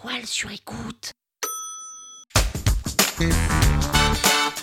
toile sur écoute.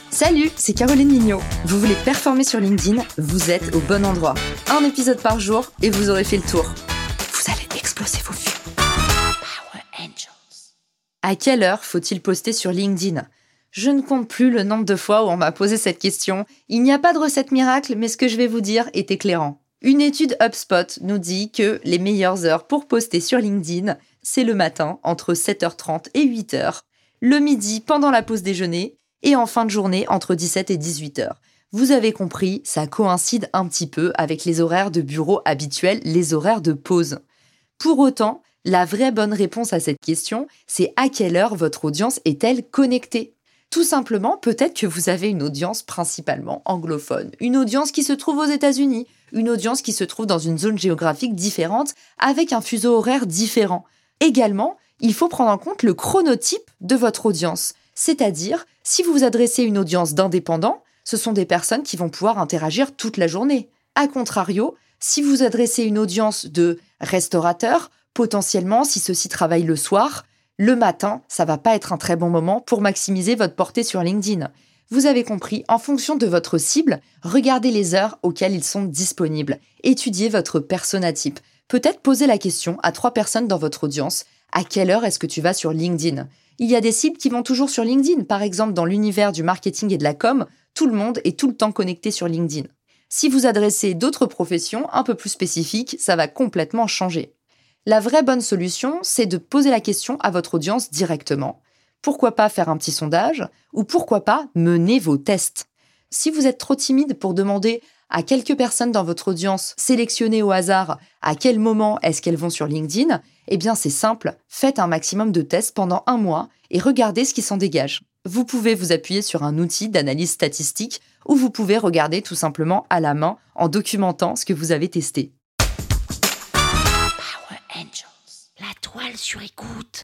Salut, c'est Caroline Mignot. Vous voulez performer sur LinkedIn Vous êtes au bon endroit. Un épisode par jour et vous aurez fait le tour. Vous allez exploser vos vues. Power Angels. À quelle heure faut-il poster sur LinkedIn? Je ne compte plus le nombre de fois où on m'a posé cette question. Il n'y a pas de recette miracle, mais ce que je vais vous dire est éclairant. Une étude HubSpot nous dit que les meilleures heures pour poster sur LinkedIn, c'est le matin entre 7h30 et 8h, le midi pendant la pause déjeuner et en fin de journée entre 17 et 18h. Vous avez compris, ça coïncide un petit peu avec les horaires de bureau habituels, les horaires de pause. Pour autant, la vraie bonne réponse à cette question, c'est à quelle heure votre audience est-elle connectée? Tout simplement, peut-être que vous avez une audience principalement anglophone, une audience qui se trouve aux États-Unis, une audience qui se trouve dans une zone géographique différente, avec un fuseau horaire différent. Également, il faut prendre en compte le chronotype de votre audience, c'est-à-dire si vous vous adressez une audience d'indépendants, ce sont des personnes qui vont pouvoir interagir toute la journée. A contrario, si vous adressez une audience de restaurateurs, potentiellement, si ceux-ci travaillent le soir, le matin, ça va pas être un très bon moment pour maximiser votre portée sur LinkedIn. Vous avez compris, en fonction de votre cible, regardez les heures auxquelles ils sont disponibles. Étudiez votre persona type. Peut-être poser la question à trois personnes dans votre audience. À quelle heure est-ce que tu vas sur LinkedIn? Il y a des cibles qui vont toujours sur LinkedIn. Par exemple, dans l'univers du marketing et de la com, tout le monde est tout le temps connecté sur LinkedIn. Si vous adressez d'autres professions un peu plus spécifiques, ça va complètement changer. La vraie bonne solution, c'est de poser la question à votre audience directement. Pourquoi pas faire un petit sondage ou pourquoi pas mener vos tests? Si vous êtes trop timide pour demander à quelques personnes dans votre audience sélectionnées au hasard à quel moment est-ce qu'elles vont sur LinkedIn, eh bien c'est simple, faites un maximum de tests pendant un mois et regardez ce qui s'en dégage. Vous pouvez vous appuyer sur un outil d'analyse statistique ou vous pouvez regarder tout simplement à la main en documentant ce que vous avez testé. Angels. La toile sur écoute.